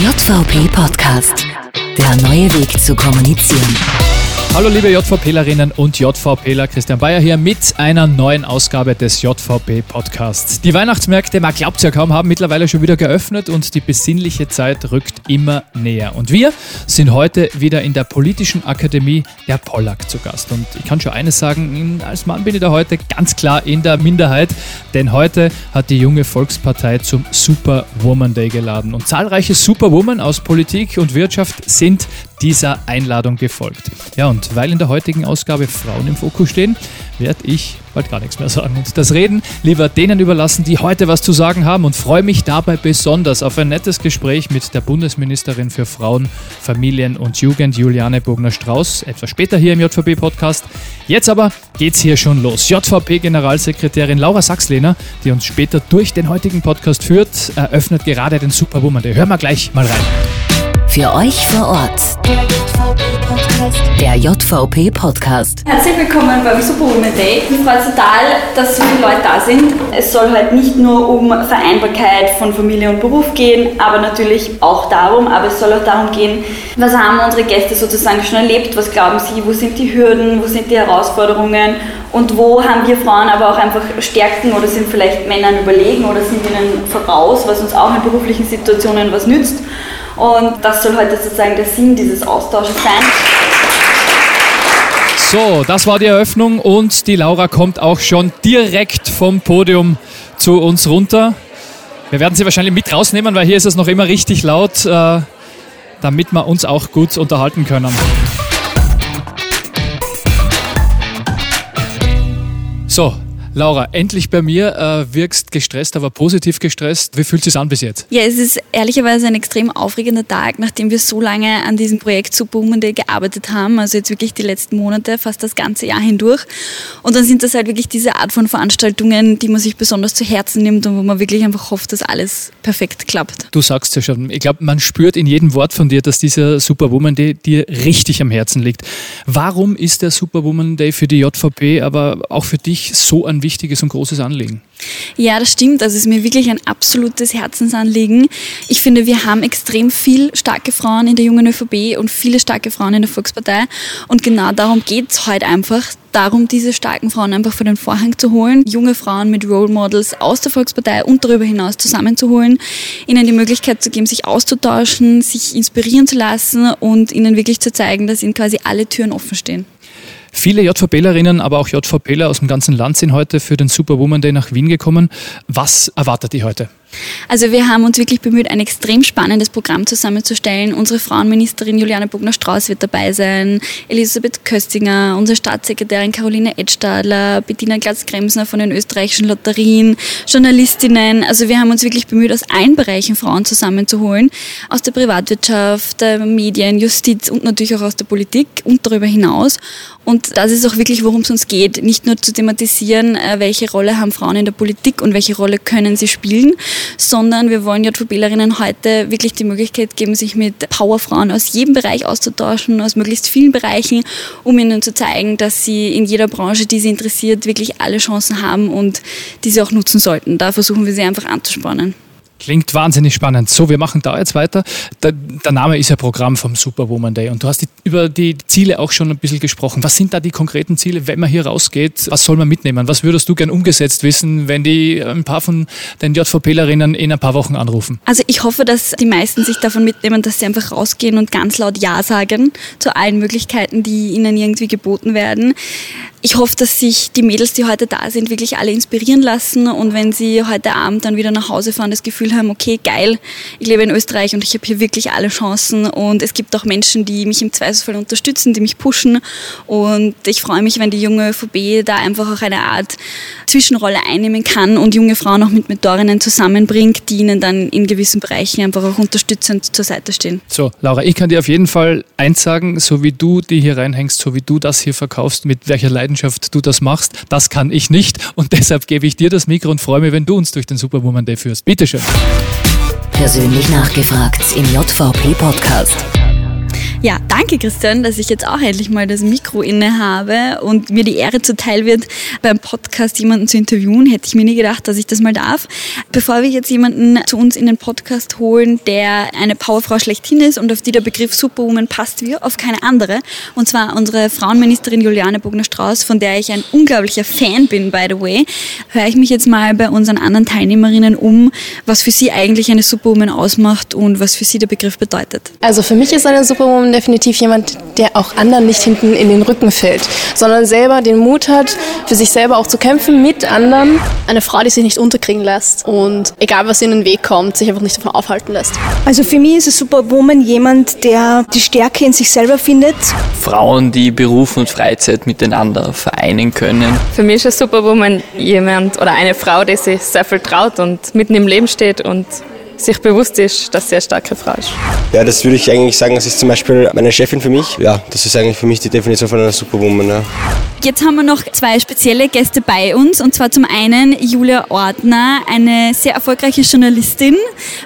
JVP Podcast. Der neue Weg zu kommunizieren. Hallo liebe JVPlerinnen und JVPler, Christian Bayer hier mit einer neuen Ausgabe des JVP Podcasts. Die Weihnachtsmärkte, man glaubt es ja kaum, haben mittlerweile schon wieder geöffnet und die besinnliche Zeit rückt immer näher. Und wir sind heute wieder in der Politischen Akademie der Pollack zu Gast. Und ich kann schon eines sagen, als Mann bin ich da heute ganz klar in der Minderheit, denn heute hat die junge Volkspartei zum Superwoman Day geladen. Und zahlreiche Superwoman aus Politik und Wirtschaft sind dieser Einladung gefolgt. Ja, und weil in der heutigen Ausgabe Frauen im Fokus stehen, werde ich bald gar nichts mehr sagen und das Reden lieber denen überlassen, die heute was zu sagen haben und freue mich dabei besonders auf ein nettes Gespräch mit der Bundesministerin für Frauen, Familien und Jugend, Juliane Bogner-Strauß, etwas später hier im JVP-Podcast. Jetzt aber geht's hier schon los. JVP-Generalsekretärin Laura Sachslehner, die uns später durch den heutigen Podcast führt, eröffnet gerade den Superwoman. Der hören wir gleich mal rein. Für euch vor Ort. Der JVP Podcast. Herzlich willkommen beim Superwoman Day. Mich freut total, dass so viele Leute da sind. Es soll halt nicht nur um Vereinbarkeit von Familie und Beruf gehen, aber natürlich auch darum, aber es soll auch darum gehen, was haben unsere Gäste sozusagen schon erlebt, was glauben sie, wo sind die Hürden, wo sind die Herausforderungen und wo haben wir Frauen aber auch einfach Stärken oder sind vielleicht Männern überlegen oder sind ihnen voraus, was uns auch in beruflichen Situationen was nützt. Und das soll heute sozusagen der Sinn dieses Austausches sein. So, das war die Eröffnung und die Laura kommt auch schon direkt vom Podium zu uns runter. Wir werden sie wahrscheinlich mit rausnehmen, weil hier ist es noch immer richtig laut, äh, damit wir uns auch gut unterhalten können. So, Laura, endlich bei mir, äh, wirkst gestresst, aber positiv gestresst. Wie fühlt es sich an bis jetzt? Ja, es ist ehrlicherweise ein extrem aufregender Tag, nachdem wir so lange an diesem Projekt Super Woman Day gearbeitet haben, also jetzt wirklich die letzten Monate, fast das ganze Jahr hindurch. Und dann sind das halt wirklich diese Art von Veranstaltungen, die man sich besonders zu Herzen nimmt und wo man wirklich einfach hofft, dass alles perfekt klappt. Du sagst ja schon, ich glaube, man spürt in jedem Wort von dir, dass dieser Super Woman Day dir richtig am Herzen liegt. Warum ist der Super Woman Day für die JVP, aber auch für dich so ein wichtiges und großes Anliegen. Ja, das stimmt. Das ist mir wirklich ein absolutes Herzensanliegen. Ich finde, wir haben extrem viel starke Frauen in der jungen ÖVP und viele starke Frauen in der Volkspartei. Und genau darum geht es heute einfach. Darum, diese starken Frauen einfach vor den Vorhang zu holen, junge Frauen mit Role Models aus der Volkspartei und darüber hinaus zusammenzuholen, ihnen die Möglichkeit zu geben, sich auszutauschen, sich inspirieren zu lassen und ihnen wirklich zu zeigen, dass ihnen quasi alle Türen offen stehen. Viele JVPlerinnen, aber auch JVPler aus dem ganzen Land sind heute für den Superwoman Day nach Wien gekommen. Was erwartet ihr heute? Also wir haben uns wirklich bemüht, ein extrem spannendes Programm zusammenzustellen. Unsere Frauenministerin Juliane Bogner-Strauß wird dabei sein, Elisabeth Köstinger, unsere Staatssekretärin Caroline Edstadler, Bettina Glatz-Kremsner von den österreichischen Lotterien, Journalistinnen. Also wir haben uns wirklich bemüht, aus allen Bereichen Frauen zusammenzuholen, aus der Privatwirtschaft, der Medien, Justiz und natürlich auch aus der Politik und darüber hinaus. Und das ist auch wirklich, worum es uns geht. Nicht nur zu thematisieren, äh, welche Rolle haben Frauen in der Politik und welche Rolle können sie spielen, sondern wir wollen JVBlerinnen heute wirklich die Möglichkeit geben, sich mit Powerfrauen aus jedem Bereich auszutauschen, aus möglichst vielen Bereichen, um ihnen zu zeigen, dass sie in jeder Branche, die sie interessiert, wirklich alle Chancen haben und die sie auch nutzen sollten. Da versuchen wir sie einfach anzuspornen. Klingt wahnsinnig spannend. So, wir machen da jetzt weiter. Der, der, Name ist ja Programm vom Superwoman Day und du hast die, über die Ziele auch schon ein bisschen gesprochen. Was sind da die konkreten Ziele, wenn man hier rausgeht? Was soll man mitnehmen? Was würdest du gern umgesetzt wissen, wenn die ein paar von den JVPlerinnen in ein paar Wochen anrufen? Also ich hoffe, dass die meisten sich davon mitnehmen, dass sie einfach rausgehen und ganz laut Ja sagen zu allen Möglichkeiten, die ihnen irgendwie geboten werden ich hoffe, dass sich die Mädels, die heute da sind, wirklich alle inspirieren lassen und wenn sie heute Abend dann wieder nach Hause fahren, das Gefühl haben, okay, geil, ich lebe in Österreich und ich habe hier wirklich alle Chancen und es gibt auch Menschen, die mich im Zweifelsfall unterstützen, die mich pushen und ich freue mich, wenn die junge ÖVP da einfach auch eine Art Zwischenrolle einnehmen kann und junge Frauen auch mit Mentorinnen zusammenbringt, die ihnen dann in gewissen Bereichen einfach auch unterstützend zur Seite stehen. So, Laura, ich kann dir auf jeden Fall eins sagen, so wie du die hier reinhängst, so wie du das hier verkaufst, mit welcher Leidenschaft du das machst. Das kann ich nicht und deshalb gebe ich dir das Mikro und freue mich, wenn du uns durch den Superwoman Day führst. Bitteschön. Persönlich nachgefragt im JVP Podcast. Ja, danke Christian, dass ich jetzt auch endlich mal das Mikro inne habe und mir die Ehre zuteil wird, beim Podcast jemanden zu interviewen. Hätte ich mir nie gedacht, dass ich das mal darf. Bevor wir jetzt jemanden zu uns in den Podcast holen, der eine Powerfrau schlechthin ist und auf die der Begriff Superwoman passt wie auf keine andere, und zwar unsere Frauenministerin Juliane Bogner-Strauß, von der ich ein unglaublicher Fan bin, by the way, höre ich mich jetzt mal bei unseren anderen Teilnehmerinnen um, was für sie eigentlich eine Superwoman ausmacht und was für sie der Begriff bedeutet. Also für mich ist eine Superwoman definitiv jemand, der auch anderen nicht hinten in den Rücken fällt, sondern selber den Mut hat, für sich selber auch zu kämpfen mit anderen. Eine Frau, die sich nicht unterkriegen lässt und egal was in den Weg kommt, sich einfach nicht davon aufhalten lässt. Also für mich ist ein Superwoman jemand, der die Stärke in sich selber findet. Frauen, die Beruf und Freizeit miteinander vereinen können. Für mich ist Superwoman jemand oder eine Frau, die sich sehr viel traut und mitten im Leben steht und sich bewusst ist, dass sie eine starke Frau ist. Ja, das würde ich eigentlich sagen, das ist zum Beispiel meine Chefin für mich. Ja, das ist eigentlich für mich die Definition von einer Superwoman. Ja. Jetzt haben wir noch zwei spezielle Gäste bei uns und zwar zum einen Julia Ordner, eine sehr erfolgreiche Journalistin.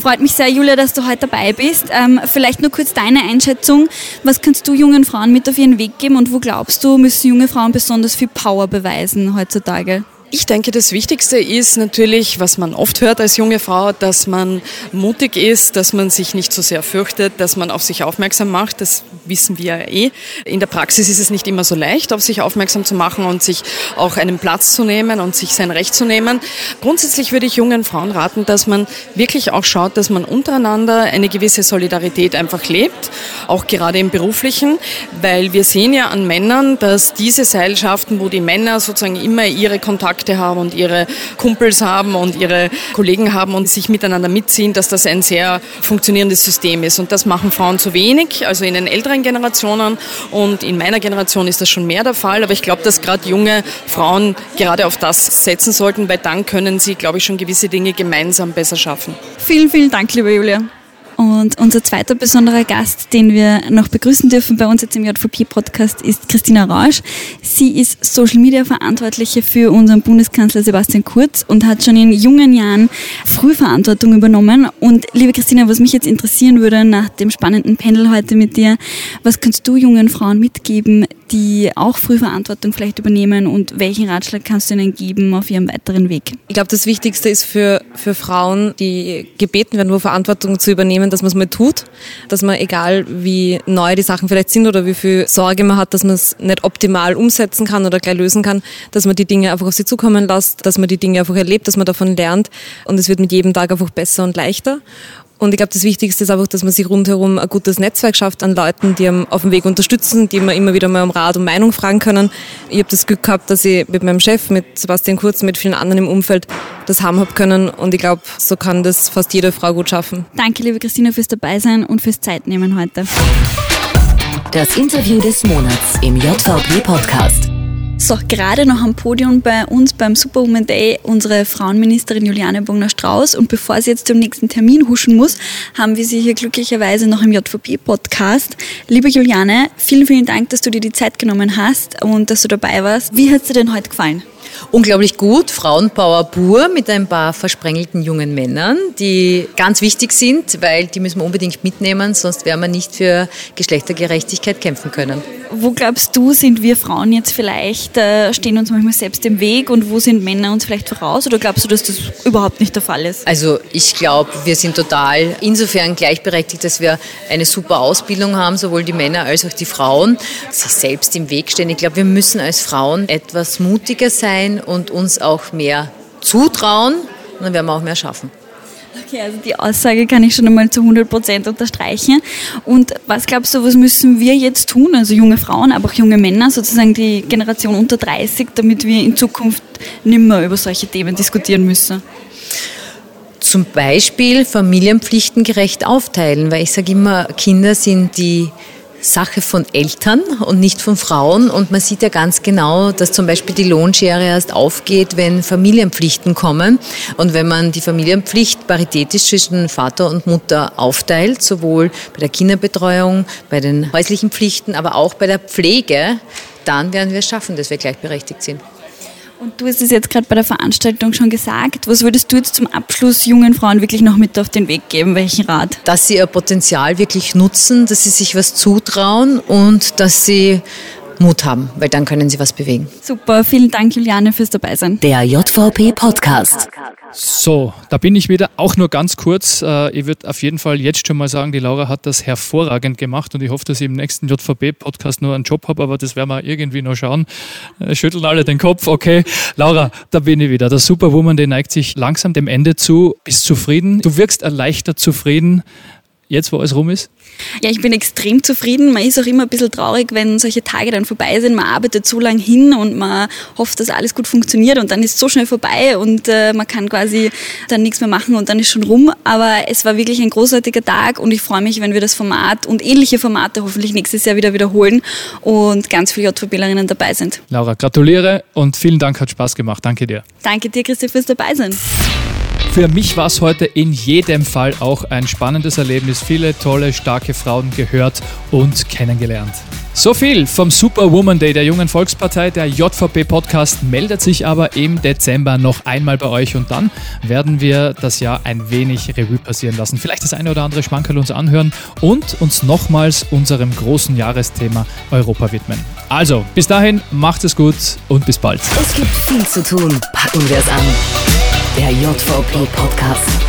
Freut mich sehr, Julia, dass du heute dabei bist. Ähm, vielleicht nur kurz deine Einschätzung. Was kannst du jungen Frauen mit auf ihren Weg geben und wo glaubst du, müssen junge Frauen besonders viel Power beweisen heutzutage? Ich denke, das Wichtigste ist natürlich, was man oft hört als junge Frau, dass man mutig ist, dass man sich nicht so sehr fürchtet, dass man auf sich aufmerksam macht. Das wissen wir ja eh. In der Praxis ist es nicht immer so leicht, auf sich aufmerksam zu machen und sich auch einen Platz zu nehmen und sich sein Recht zu nehmen. Grundsätzlich würde ich jungen Frauen raten, dass man wirklich auch schaut, dass man untereinander eine gewisse Solidarität einfach lebt, auch gerade im beruflichen, weil wir sehen ja an Männern, dass diese Seilschaften, wo die Männer sozusagen immer ihre Kontakte Kontakte haben und ihre Kumpels haben und ihre Kollegen haben und sich miteinander mitziehen, dass das ein sehr funktionierendes System ist. Und das machen Frauen zu wenig, also in den älteren Generationen. Und in meiner Generation ist das schon mehr der Fall. Aber ich glaube, dass gerade junge Frauen gerade auf das setzen sollten, weil dann können sie, glaube ich, schon gewisse Dinge gemeinsam besser schaffen. Vielen, vielen Dank, liebe Julia. Und unser zweiter besonderer Gast, den wir noch begrüßen dürfen bei uns jetzt im JVP-Podcast, ist Christina Rausch. Sie ist Social Media Verantwortliche für unseren Bundeskanzler Sebastian Kurz und hat schon in jungen Jahren Frühverantwortung übernommen. Und liebe Christina, was mich jetzt interessieren würde nach dem spannenden Panel heute mit dir, was kannst du jungen Frauen mitgeben, die auch Frühverantwortung vielleicht übernehmen und welchen Ratschlag kannst du ihnen geben auf ihrem weiteren Weg? Ich glaube, das Wichtigste ist für, für Frauen, die gebeten werden, wo Verantwortung zu übernehmen, dass man es mal tut, dass man, egal wie neu die Sachen vielleicht sind oder wie viel Sorge man hat, dass man es nicht optimal umsetzen kann oder gleich lösen kann, dass man die Dinge einfach auf sie zukommen lässt, dass man die Dinge einfach erlebt, dass man davon lernt und es wird mit jedem Tag einfach besser und leichter. Und ich glaube, das Wichtigste ist einfach, dass man sich rundherum ein gutes Netzwerk schafft an Leuten, die einem auf dem Weg unterstützen, die man immer wieder mal um Rat und Meinung fragen können. Ich habe das Glück gehabt, dass ich mit meinem Chef, mit Sebastian Kurz, mit vielen anderen im Umfeld das haben habe können. Und ich glaube, so kann das fast jede Frau gut schaffen. Danke, liebe Christina, fürs Dabeisein und fürs Zeitnehmen heute. Das Interview des Monats im JVP-Podcast. So, gerade noch am Podium bei uns beim Superwoman Day unsere Frauenministerin Juliane Bogner-Strauß. Und bevor sie jetzt zum nächsten Termin huschen muss, haben wir sie hier glücklicherweise noch im JVP-Podcast. Liebe Juliane, vielen, vielen Dank, dass du dir die Zeit genommen hast und dass du dabei warst. Wie hat es dir denn heute gefallen? Unglaublich gut. Frauenpower pur mit ein paar versprengelten jungen Männern, die ganz wichtig sind, weil die müssen wir unbedingt mitnehmen, sonst werden wir nicht für Geschlechtergerechtigkeit kämpfen können. Wo glaubst du, sind wir Frauen jetzt vielleicht, äh, stehen uns manchmal selbst im Weg und wo sind Männer uns vielleicht voraus oder glaubst du, dass das überhaupt nicht der Fall ist? Also ich glaube, wir sind total insofern gleichberechtigt, dass wir eine super Ausbildung haben, sowohl die Männer als auch die Frauen, sich selbst im Weg stehen. Ich glaube, wir müssen als Frauen etwas mutiger sein, sein und uns auch mehr zutrauen, dann werden wir auch mehr schaffen. Okay, also die Aussage kann ich schon einmal zu 100 Prozent unterstreichen. Und was glaubst du, was müssen wir jetzt tun, also junge Frauen, aber auch junge Männer, sozusagen die Generation unter 30, damit wir in Zukunft nimmer über solche Themen diskutieren müssen? Zum Beispiel Familienpflichten gerecht aufteilen, weil ich sage immer, Kinder sind die Sache von Eltern und nicht von Frauen. Und man sieht ja ganz genau, dass zum Beispiel die Lohnschere erst aufgeht, wenn Familienpflichten kommen. Und wenn man die Familienpflicht paritätisch zwischen Vater und Mutter aufteilt, sowohl bei der Kinderbetreuung, bei den häuslichen Pflichten, aber auch bei der Pflege, dann werden wir es schaffen, dass wir gleichberechtigt sind. Und du hast es jetzt gerade bei der Veranstaltung schon gesagt. Was würdest du jetzt zum Abschluss jungen Frauen wirklich noch mit auf den Weg geben? Welchen Rat? Dass sie ihr Potenzial wirklich nutzen, dass sie sich was zutrauen und dass sie Mut haben, weil dann können sie was bewegen. Super, vielen Dank Juliane fürs Dabeisein. Der JVP Podcast. So, da bin ich wieder, auch nur ganz kurz. Äh, ich würde auf jeden Fall jetzt schon mal sagen, die Laura hat das hervorragend gemacht und ich hoffe, dass ich im nächsten JVP-Podcast nur einen Job habe, aber das werden wir irgendwie noch schauen. Äh, schütteln alle den Kopf, okay. Laura, da bin ich wieder. Der Superwoman, der neigt sich langsam dem Ende zu. Bist zufrieden? Du wirkst erleichtert zufrieden jetzt, wo alles rum ist? Ja, ich bin extrem zufrieden. Man ist auch immer ein bisschen traurig, wenn solche Tage dann vorbei sind. Man arbeitet so lange hin und man hofft, dass alles gut funktioniert und dann ist es so schnell vorbei und äh, man kann quasi dann nichts mehr machen und dann ist schon rum. Aber es war wirklich ein großartiger Tag und ich freue mich, wenn wir das Format und ähnliche Formate hoffentlich nächstes Jahr wieder wiederholen und ganz viele JVBlerinnen dabei sind. Laura, gratuliere und vielen Dank, hat Spaß gemacht. Danke dir. Danke dir, Christi, fürs Dabeisein. Für mich war es heute in jedem Fall auch ein spannendes Erlebnis. Viele tolle, starke Frauen gehört und kennengelernt. So viel vom Superwoman Day der Jungen Volkspartei. Der JVP-Podcast meldet sich aber im Dezember noch einmal bei euch und dann werden wir das Jahr ein wenig Revue passieren lassen. Vielleicht das eine oder andere Schmankerl uns anhören und uns nochmals unserem großen Jahresthema Europa widmen. Also, bis dahin, macht es gut und bis bald. Es gibt viel zu tun. Packen wir es an. Der JVP Podcast.